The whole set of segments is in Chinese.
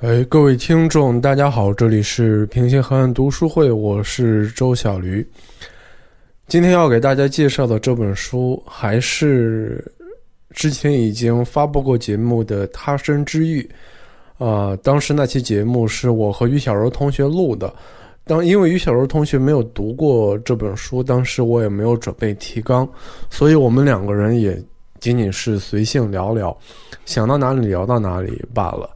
哎，各位听众，大家好，这里是平行河岸读书会，我是周小驴。今天要给大家介绍的这本书，还是之前已经发布过节目的《他生之欲》啊。当时那期节目是我和于小柔同学录的，当因为于小柔同学没有读过这本书，当时我也没有准备提纲，所以我们两个人也仅仅是随性聊聊，想到哪里聊到哪里罢了。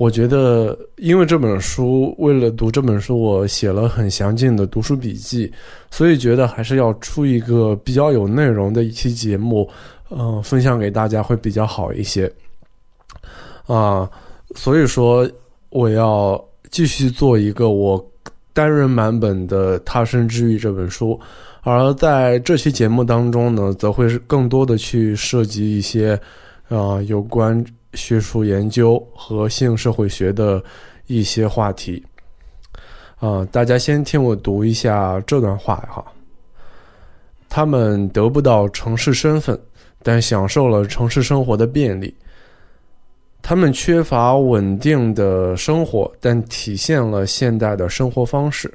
我觉得，因为这本书，为了读这本书，我写了很详尽的读书笔记，所以觉得还是要出一个比较有内容的一期节目，嗯，分享给大家会比较好一些。啊，所以说我要继续做一个我单人版本的《他生之欲》这本书，而在这期节目当中呢，则会更多的去涉及一些，啊，有关。学术研究和性社会学的一些话题，啊，大家先听我读一下这段话哈。他们得不到城市身份，但享受了城市生活的便利。他们缺乏稳定的生活，但体现了现代的生活方式。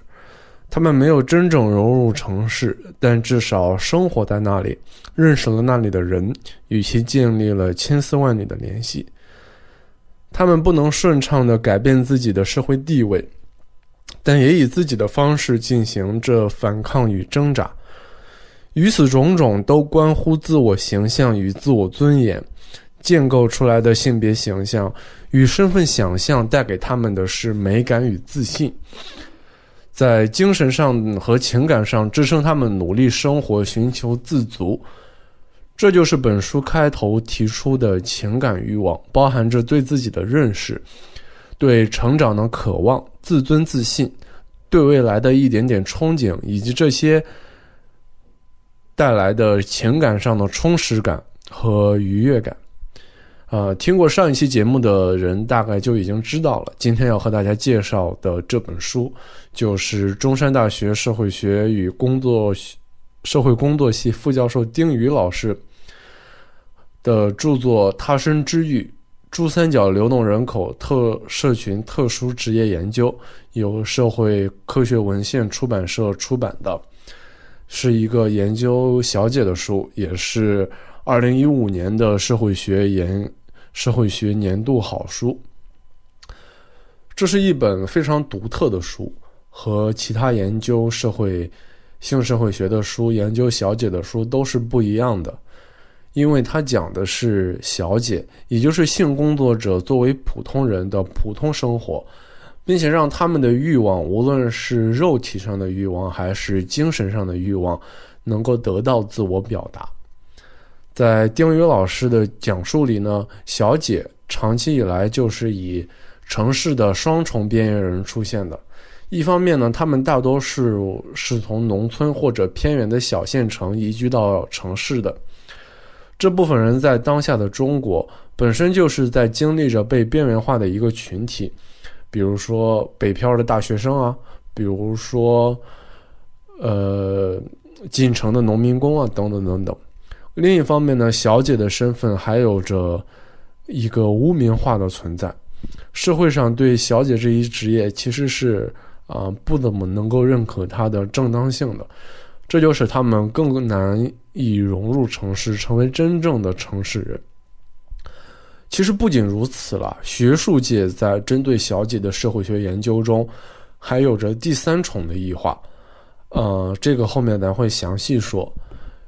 他们没有真正融入城市，但至少生活在那里，认识了那里的人，与其建立了千丝万缕的联系。他们不能顺畅地改变自己的社会地位，但也以自己的方式进行着反抗与挣扎。与此种种都关乎自我形象与自我尊严，建构出来的性别形象与身份想象带给他们的是美感与自信。在精神上和情感上支撑他们努力生活、寻求自足，这就是本书开头提出的情感欲望，包含着对自己的认识、对成长的渴望、自尊自信、对未来的一点点憧憬，以及这些带来的情感上的充实感和愉悦感。呃，听过上一期节目的人大概就已经知道了。今天要和大家介绍的这本书，就是中山大学社会学与工作社会工作系副教授丁宇老师的著作《他生之欲：珠三角流动人口特社群特殊职业研究》，由社会科学文献出版社出版的，是一个研究小姐的书，也是。二零一五年的社会学研社会学年度好书，这是一本非常独特的书，和其他研究社会性社会学的书、研究小姐的书都是不一样的，因为它讲的是小姐，也就是性工作者作为普通人的普通生活，并且让他们的欲望，无论是肉体上的欲望还是精神上的欲望，能够得到自我表达。在丁宇老师的讲述里呢，小姐长期以来就是以城市的双重边缘人出现的。一方面呢，他们大多数是从农村或者偏远的小县城移居到城市的。这部分人在当下的中国本身就是在经历着被边缘化的一个群体，比如说北漂的大学生啊，比如说呃进城的农民工啊，等等等等。另一方面呢，小姐的身份还有着一个污名化的存在，社会上对小姐这一职业其实是啊不怎么能够认可她的正当性的，这就使他们更难以融入城市，成为真正的城市人。其实不仅如此了，学术界在针对小姐的社会学研究中，还有着第三重的异化，呃，这个后面咱会详细说。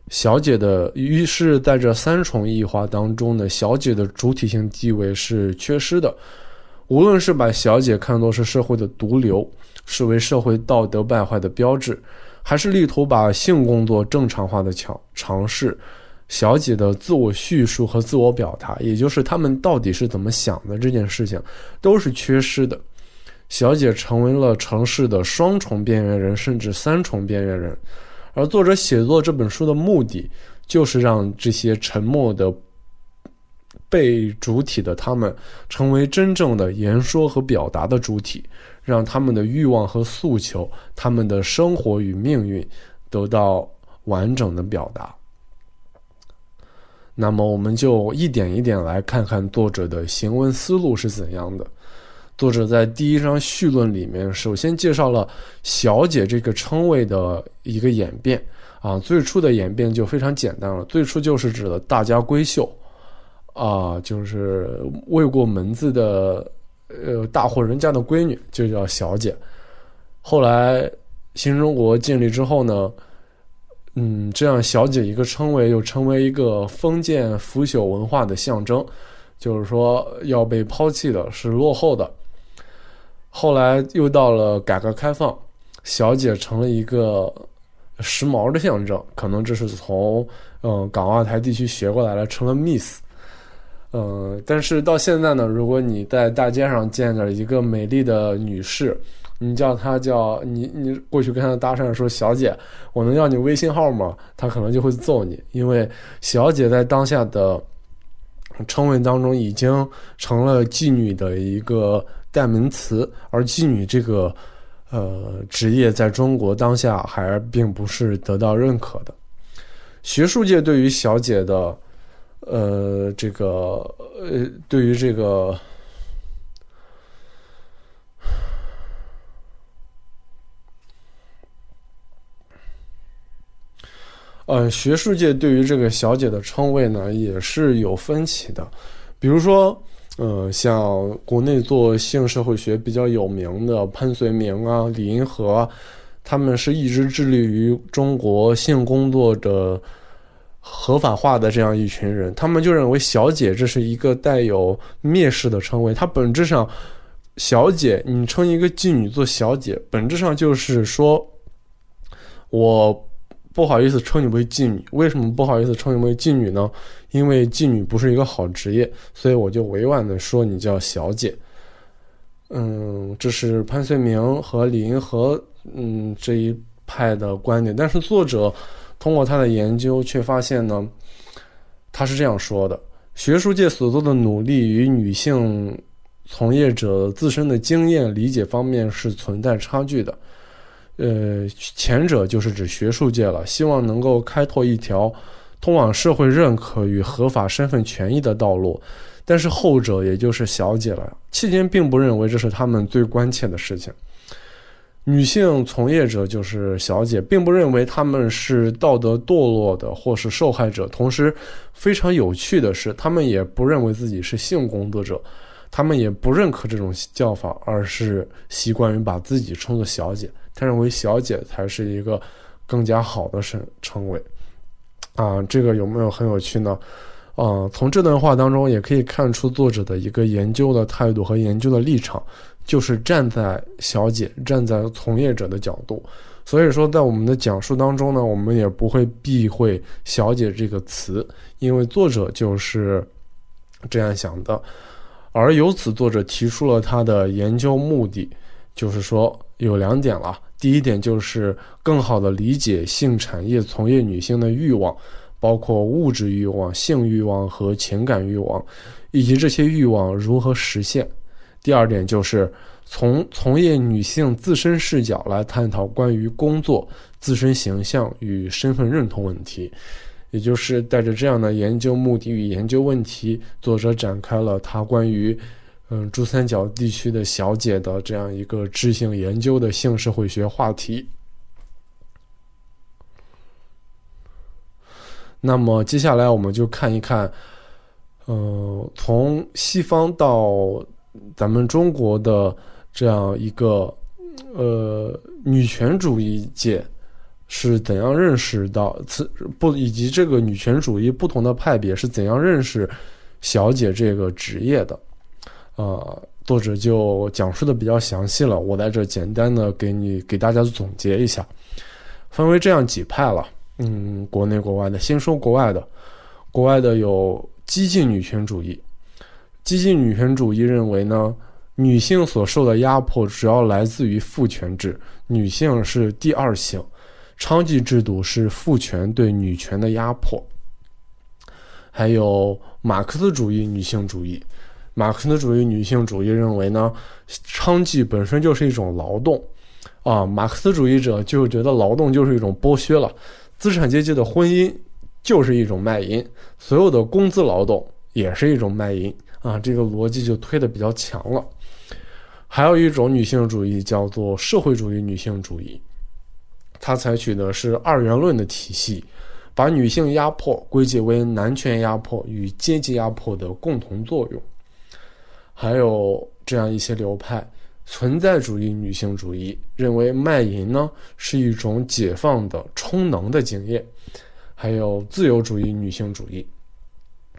小姐的，于是在这三重异化当中呢，小姐的主体性地位是缺失的。无论是把小姐看作是社会的毒瘤，视为社会道德败坏的标志，还是力图把性工作正常化的强尝试，小姐的自我叙述和自我表达，也就是他们到底是怎么想的这件事情，都是缺失的。小姐成为了城市的双重边缘人，甚至三重边缘人。而作者写作这本书的目的，就是让这些沉默的被主体的他们，成为真正的言说和表达的主体，让他们的欲望和诉求，他们的生活与命运，得到完整的表达。那么，我们就一点一点来看看作者的行文思路是怎样的。作者在第一章序论里面，首先介绍了“小姐”这个称谓的一个演变啊。最初的演变就非常简单了，最初就是指的大家闺秀啊，就是未过门子的呃大户人家的闺女就叫小姐。后来新中国建立之后呢，嗯，这样“小姐”一个称谓又成为一个封建腐朽文化的象征，就是说要被抛弃的，是落后的。后来又到了改革开放，小姐成了一个时髦的象征，可能这是从嗯港澳台地区学过来了，成了 Miss。嗯，但是到现在呢，如果你在大街上见着一个美丽的女士，你叫她叫你你过去跟她搭讪说小姐，我能要你微信号吗？她可能就会揍你，因为小姐在当下的称谓当中已经成了妓女的一个。代名词，而妓女这个呃职业在中国当下还并不是得到认可的。学术界对于小姐的呃这个呃对于这个呃学术界对于这个小姐的称谓呢也是有分歧的，比如说。呃，像国内做性社会学比较有名的潘绥铭啊、李银河，他们是一直致力于中国性工作的合法化的这样一群人。他们就认为“小姐”这是一个带有蔑视的称谓。它本质上，“小姐”你称一个妓女做“小姐”，本质上就是说，我。不好意思称你为妓女，为什么不好意思称你为妓女呢？因为妓女不是一个好职业，所以我就委婉的说你叫小姐。嗯，这是潘绥铭和李银河嗯这一派的观点，但是作者通过他的研究却发现呢，他是这样说的：学术界所做的努力与女性从业者自身的经验理解方面是存在差距的。呃，前者就是指学术界了，希望能够开拓一条通往社会认可与合法身份权益的道路，但是后者也就是小姐了，期间并不认为这是他们最关切的事情。女性从业者就是小姐，并不认为他们是道德堕落的或是受害者。同时，非常有趣的是，他们也不认为自己是性工作者，他们也不认可这种叫法，而是习惯于把自己称作小姐。他认为“小姐”才是一个更加好的称称谓，啊，这个有没有很有趣呢？啊，从这段话当中也可以看出作者的一个研究的态度和研究的立场，就是站在小姐、站在从业者的角度。所以说，在我们的讲述当中呢，我们也不会避讳“小姐”这个词，因为作者就是这样想的。而由此，作者提出了他的研究目的，就是说有两点了。第一点就是更好的理解性产业从业女性的欲望，包括物质欲望、性欲望和情感欲望，以及这些欲望如何实现。第二点就是从从业女性自身视角来探讨关于工作、自身形象与身份认同问题。也就是带着这样的研究目的与研究问题，作者展开了他关于。嗯，珠三角地区的小姐的这样一个知性研究的性社会学话题。那么接下来我们就看一看，嗯，从西方到咱们中国的这样一个呃女权主义界是怎样认识到此不，以及这个女权主义不同的派别是怎样认识小姐这个职业的。呃，作者就讲述的比较详细了，我在这简单的给你给大家总结一下，分为这样几派了。嗯，国内国外的，先说国外的，国外的有激进女权主义。激进女权主义认为呢，女性所受的压迫主要来自于父权制，女性是第二性，娼妓制度是父权对女权的压迫。还有马克思主义女性主义。马克思主义女性主义认为呢，娼妓本身就是一种劳动，啊，马克思主义者就觉得劳动就是一种剥削了，资产阶级的婚姻就是一种卖淫，所有的工资劳动也是一种卖淫，啊，这个逻辑就推的比较强了。还有一种女性主义叫做社会主义女性主义，它采取的是二元论的体系，把女性压迫归结为男权压迫与阶级压迫的共同作用。还有这样一些流派，存在主义女性主义认为卖淫呢是一种解放的充能的经验，还有自由主义女性主义，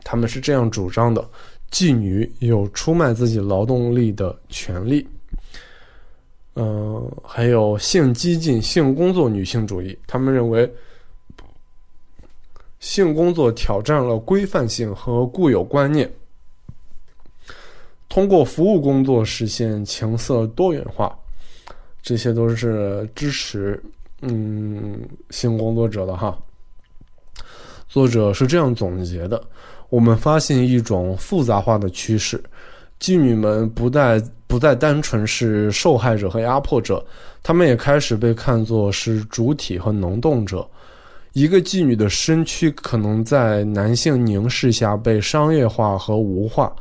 他们是这样主张的：妓女有出卖自己劳动力的权利。嗯，还有性激进性工作女性主义，他们认为性工作挑战了规范性和固有观念。通过服务工作实现情色多元化，这些都是支持嗯性工作者的哈。作者是这样总结的：我们发现一种复杂化的趋势，妓女们不再不再单纯是受害者和压迫者，她们也开始被看作是主体和能动者。一个妓女的身躯可能在男性凝视下被商业化和无化。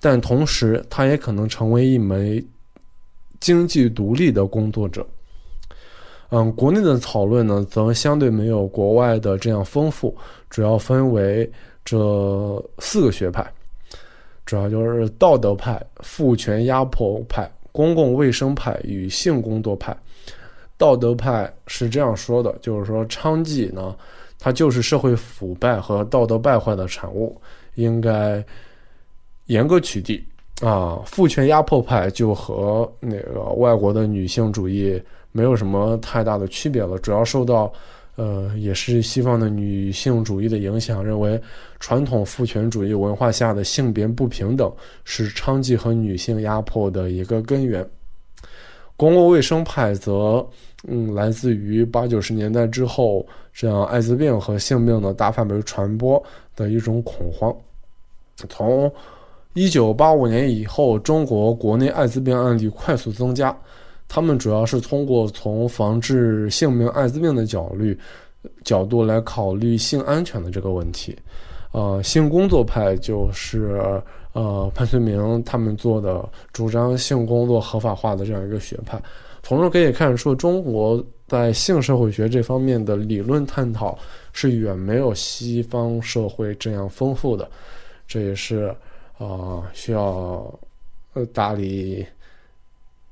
但同时，他也可能成为一枚经济独立的工作者。嗯，国内的讨论呢，则相对没有国外的这样丰富，主要分为这四个学派，主要就是道德派、父权压迫派、公共卫生派与性工作派。道德派是这样说的，就是说娼妓呢，它就是社会腐败和道德败坏的产物，应该。严格取缔啊，父权压迫派就和那个外国的女性主义没有什么太大的区别了，主要受到呃也是西方的女性主义的影响，认为传统父权主义文化下的性别不平等是娼妓和女性压迫的一个根源。公共卫生派则嗯来自于八九十年代之后这样艾滋病和性病的大范围传播的一种恐慌，从。一九八五年以后，中国国内艾滋病案例快速增加。他们主要是通过从防治性病、艾滋病的角率角度来考虑性安全的这个问题。呃，性工作派就是呃潘绥铭他们做的主张性工作合法化的这样一个学派。从中可以看出，中国在性社会学这方面的理论探讨是远没有西方社会这样丰富的。这也是。啊，需要呃打理，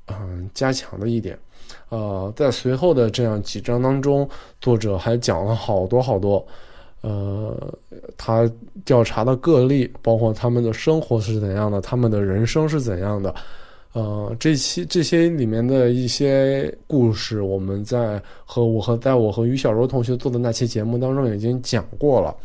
嗯，加强的一点。呃，在随后的这样几章当中，作者还讲了好多好多，呃，他调查的个例，包括他们的生活是怎样的，他们的人生是怎样的。呃，这期这些里面的一些故事，我们在和我和在我和于小柔同学做的那期节目当中已经讲过了，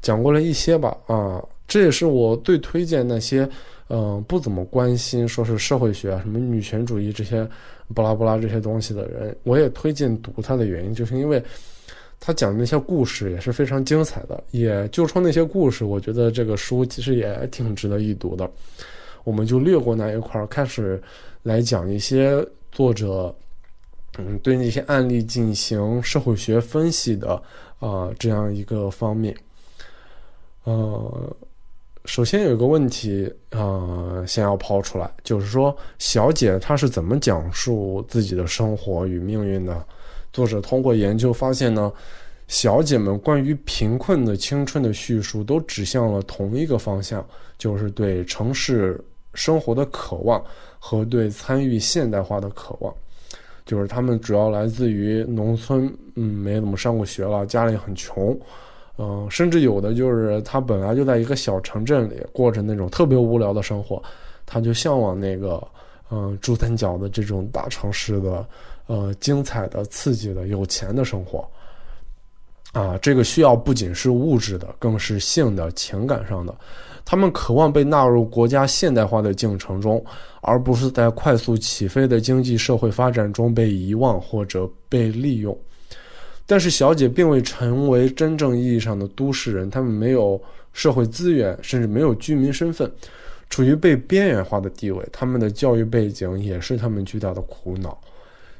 讲过了一些吧，啊。这也是我最推荐那些，嗯，不怎么关心说是社会学啊、什么女权主义这些，巴拉巴拉这些东西的人，我也推荐读他的原因，就是因为他讲的那些故事也是非常精彩的。也就冲那些故事，我觉得这个书其实也挺值得一读的。我们就略过那一块儿，开始来讲一些作者，嗯，对那些案例进行社会学分析的啊这样一个方面，呃。首先有一个问题啊，先要抛出来，就是说小姐她是怎么讲述自己的生活与命运的？作者通过研究发现呢，小姐们关于贫困的青春的叙述都指向了同一个方向，就是对城市生活的渴望和对参与现代化的渴望。就是他们主要来自于农村，嗯，没怎么上过学了，家里很穷。嗯，甚至有的就是他本来就在一个小城镇里过着那种特别无聊的生活，他就向往那个嗯珠三角的这种大城市的呃精彩的、刺激的、有钱的生活。啊，这个需要不仅是物质的，更是性的、情感上的。他们渴望被纳入国家现代化的进程中，而不是在快速起飞的经济社会发展中被遗忘或者被利用。但是小姐并未成为真正意义上的都市人，他们没有社会资源，甚至没有居民身份，处于被边缘化的地位。他们的教育背景也是他们巨大的苦恼，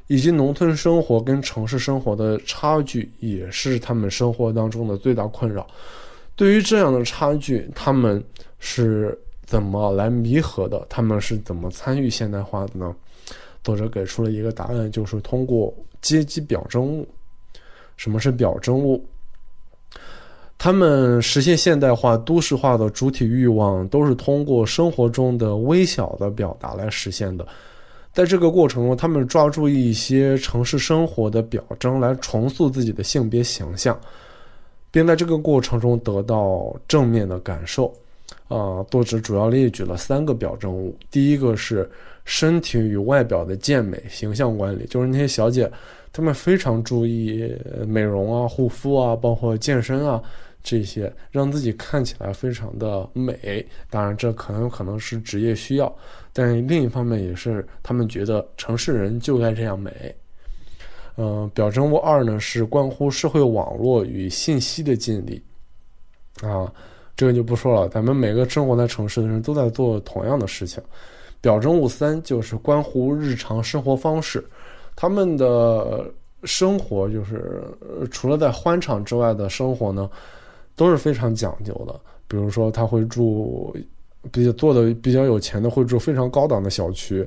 以及农村生活跟城市生活的差距也是他们生活当中的最大困扰。对于这样的差距，他们是怎么来弥合的？他们是怎么参与现代化的呢？作者给出了一个答案，就是通过阶级表征。什么是表征物？他们实现现代化、都市化的主体欲望，都是通过生活中的微小的表达来实现的。在这个过程中，他们抓住一些城市生活的表征来重塑自己的性别形象，并在这个过程中得到正面的感受。啊，作者主要列举了三个表征物。第一个是身体与外表的健美形象管理，就是那些小姐，他们非常注意美容啊、护肤啊，包括健身啊这些，让自己看起来非常的美。当然，这可能可能是职业需要，但另一方面也是他们觉得城市人就该这样美。嗯，表征物二呢是关乎社会网络与信息的建立，啊。这个就不说了，咱们每个生活在城市的人都在做同样的事情。表征物三就是关乎日常生活方式，他们的生活就是除了在欢场之外的生活呢，都是非常讲究的。比如说，他会住比较做的比较有钱的，会住非常高档的小区，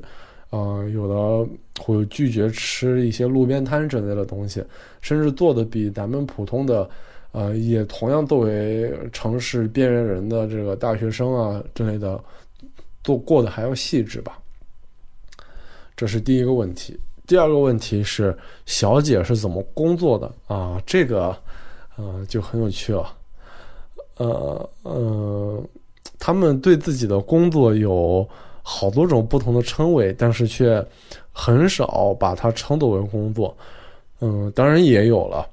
啊，有的会拒绝吃一些路边摊之类的东西，甚至做的比咱们普通的。呃，也同样作为城市边缘人的这个大学生啊之类的，做过得还要细致吧。这是第一个问题。第二个问题是，小姐是怎么工作的啊？这个，呃，就很有趣了。呃呃，他们对自己的工作有好多种不同的称谓，但是却很少把它称作为工作。嗯，当然也有了。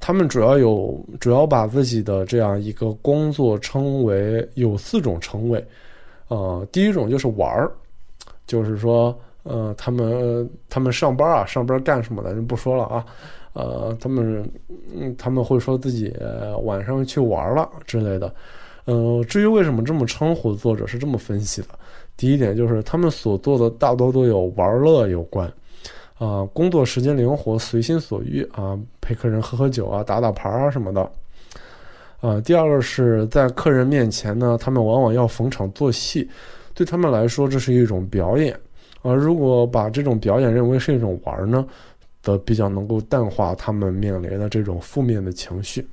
他们主要有主要把自己的这样一个工作称为有四种称谓，呃，第一种就是玩儿，就是说，呃，他们他们上班啊，上班干什么的，就不说了啊，呃，他们嗯他们会说自己晚上去玩了之类的，呃，至于为什么这么称呼，作者是这么分析的，第一点就是他们所做的大多都有玩乐有关。啊，工作时间灵活，随心所欲啊，陪客人喝喝酒啊，打打牌啊什么的。啊，第二个是在客人面前呢，他们往往要逢场作戏，对他们来说这是一种表演。而如果把这种表演认为是一种玩儿呢，则比较能够淡化他们面临的这种负面的情绪。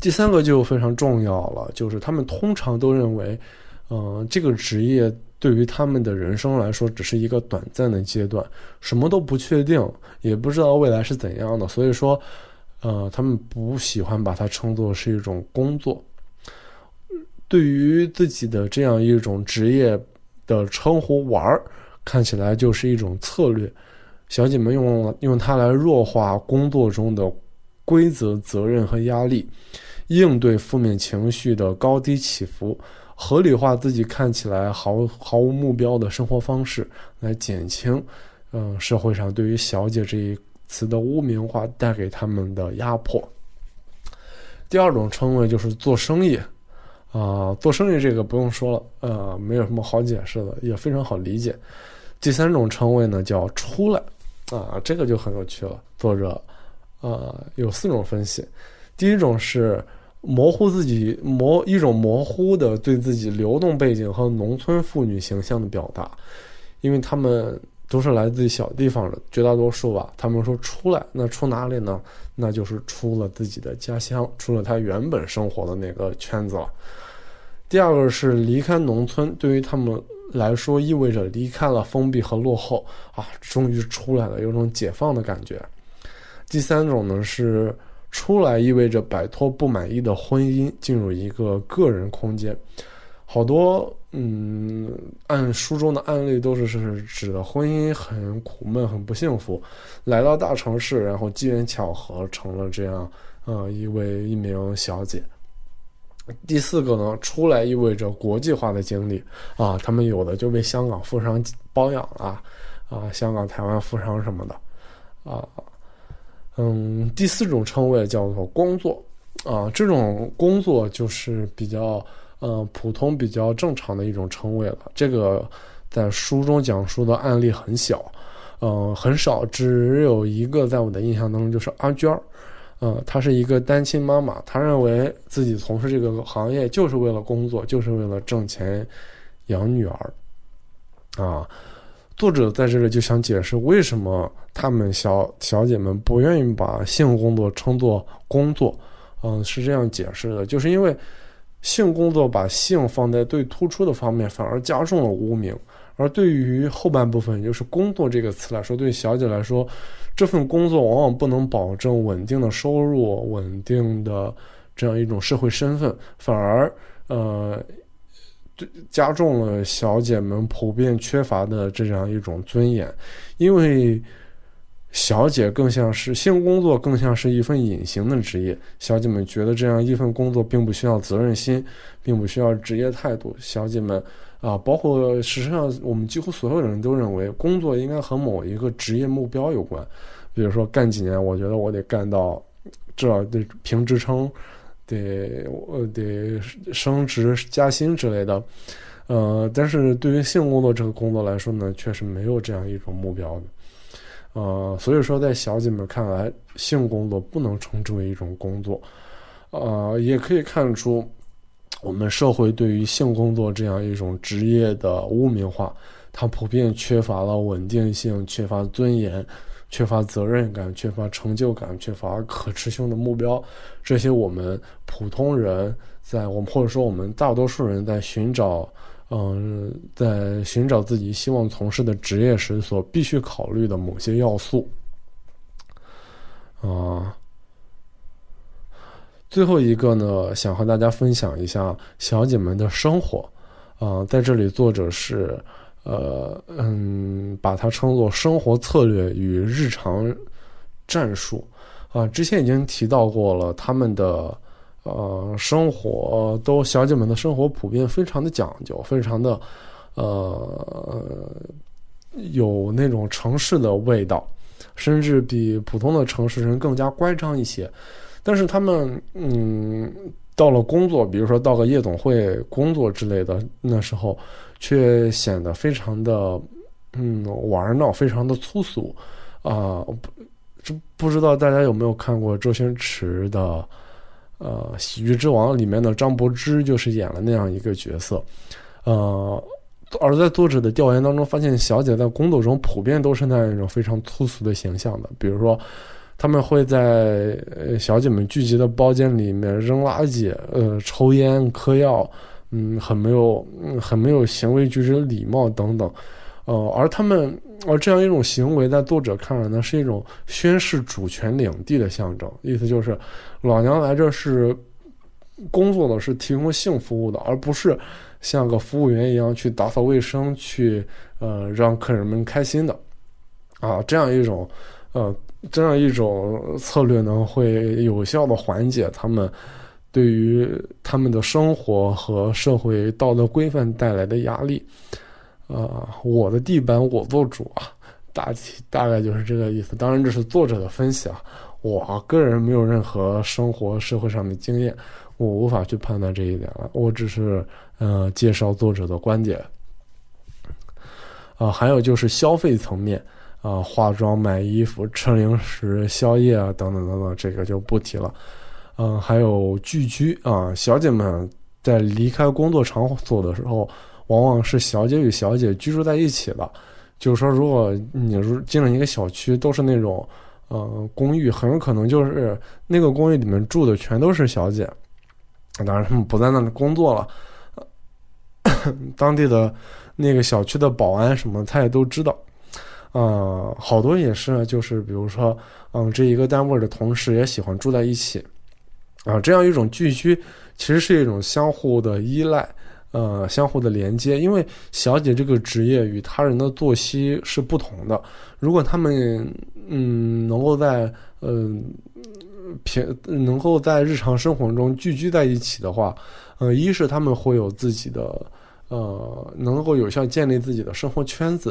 第三个就非常重要了，就是他们通常都认为，嗯，这个职业。对于他们的人生来说，只是一个短暂的阶段，什么都不确定，也不知道未来是怎样的。所以说，呃，他们不喜欢把它称作是一种工作。对于自己的这样一种职业的称呼，玩儿看起来就是一种策略。小姐们用用它来弱化工作中的规则、责任和压力，应对负面情绪的高低起伏。合理化自己看起来毫毫无目标的生活方式，来减轻，嗯，社会上对于“小姐”这一词的污名化带给他们的压迫。第二种称谓就是做生意，啊，做生意这个不用说了，呃，没有什么好解释的，也非常好理解。第三种称谓呢叫出来，啊，这个就很有趣了。作者，呃，有四种分析，第一种是。模糊自己模一种模糊的对自己流动背景和农村妇女形象的表达，因为他们都是来自于小地方的，绝大多数吧。他们说出来，那出哪里呢？那就是出了自己的家乡，出了他原本生活的那个圈子了。第二个是离开农村，对于他们来说意味着离开了封闭和落后啊，终于出来了，有种解放的感觉。第三种呢是。出来意味着摆脱不满意的婚姻，进入一个个人空间。好多嗯，按书中的案例都是是指的婚姻很苦闷、很不幸福，来到大城市，然后机缘巧合成了这样，呃，一位一名小姐。第四个呢，出来意味着国际化的经历啊，他们有的就被香港富商包养了啊，香港、台湾富商什么的啊。嗯，第四种称谓叫做工作，啊，这种工作就是比较嗯普通、比较正常的一种称谓了。这个在书中讲述的案例很小，嗯，很少，只有一个在我的印象当中就是阿娟儿，嗯，她是一个单亲妈妈，她认为自己从事这个行业就是为了工作，就是为了挣钱养女儿，啊。作者在这里就想解释为什么他们小小姐们不愿意把性工作称作工作，嗯，是这样解释的，就是因为性工作把性放在最突出的方面，反而加重了污名；而对于后半部分，就是工作这个词来说，对小姐来说，这份工作往往不能保证稳定的收入、稳定的这样一种社会身份，反而呃。加重了小姐们普遍缺乏的这样一种尊严，因为小姐更像是性工作，更像是一份隐形的职业。小姐们觉得这样一份工作并不需要责任心，并不需要职业态度。小姐们啊，包括事实上，我们几乎所有人都认为，工作应该和某一个职业目标有关。比如说，干几年，我觉得我得干到这，得评职称。得呃得升职加薪之类的，呃，但是对于性工作这个工作来说呢，确实没有这样一种目标的，呃，所以说在小姐们看来，性工作不能称之为一种工作，呃，也可以看出我们社会对于性工作这样一种职业的污名化，它普遍缺乏了稳定性，缺乏尊严。缺乏责任感，缺乏成就感，缺乏可持续的目标，这些我们普通人在我们或者说我们大多数人在寻找，嗯，在寻找自己希望从事的职业时所必须考虑的某些要素。啊，最后一个呢，想和大家分享一下小姐们的生活。啊，在这里作者是。呃嗯，把它称作生活策略与日常战术啊。之前已经提到过了，他们的呃生活都小姐们的生活普遍非常的讲究，非常的呃有那种城市的味道，甚至比普通的城市人更加乖张一些。但是他们嗯到了工作，比如说到个夜总会工作之类的，那时候。却显得非常的，嗯，玩闹，非常的粗俗，啊，不，这不知道大家有没有看过周星驰的，呃，《喜剧之王》里面的张柏芝就是演了那样一个角色，呃，而在作者的调研当中发现，小姐在工作中普遍都是那样一种非常粗俗的形象的，比如说，他们会在小姐们聚集的包间里面扔垃圾，呃，抽烟、嗑药。嗯，很没有，嗯，很没有行为举止礼貌等等，呃，而他们，而这样一种行为，在作者看来呢，是一种宣示主权领地的象征。意思就是，老娘来这是工作的，是提供性服务的，而不是像个服务员一样去打扫卫生，去呃让客人们开心的。啊，这样一种，呃，这样一种策略呢，会有效的缓解他们。对于他们的生活和社会道德规范带来的压力，啊，我的地板我做主啊，大体大概就是这个意思。当然，这是作者的分析啊，我个人没有任何生活社会上的经验，我无法去判断这一点了。我只是呃介绍作者的观点。啊，还有就是消费层面啊，化妆、买衣服、吃零食、宵夜啊，等等等等，这个就不提了。嗯，还有聚居啊，小姐们在离开工作场所的时候，往往是小姐与小姐居住在一起的。就是说，如果你入进了一个小区，都是那种呃公寓，很有可能就是那个公寓里面住的全都是小姐。当然，他们不在那里工作了。当地的那个小区的保安什么，他也都知道。啊，好多也是，就是比如说，嗯，这一个单位的同事也喜欢住在一起。啊，这样一种聚居，其实是一种相互的依赖，呃，相互的连接。因为小姐这个职业与他人的作息是不同的。如果他们嗯能够在嗯平能够在日常生活中聚居在一起的话，呃，一是他们会有自己的呃能够有效建立自己的生活圈子；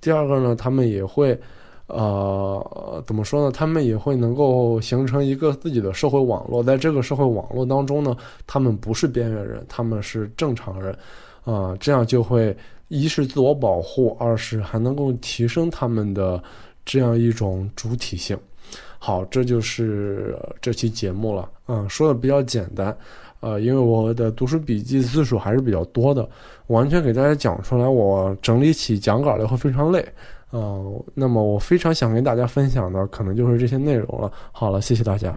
第二个呢，他们也会。呃，怎么说呢？他们也会能够形成一个自己的社会网络，在这个社会网络当中呢，他们不是边缘人，他们是正常人，啊，这样就会一是自我保护，二是还能够提升他们的这样一种主体性，好，这就是这期节目了。嗯，说的比较简单，呃，因为我的读书笔记字数还是比较多的，完全给大家讲出来，我整理起讲稿来会非常累。嗯，那么我非常想跟大家分享的，可能就是这些内容了。好了，谢谢大家。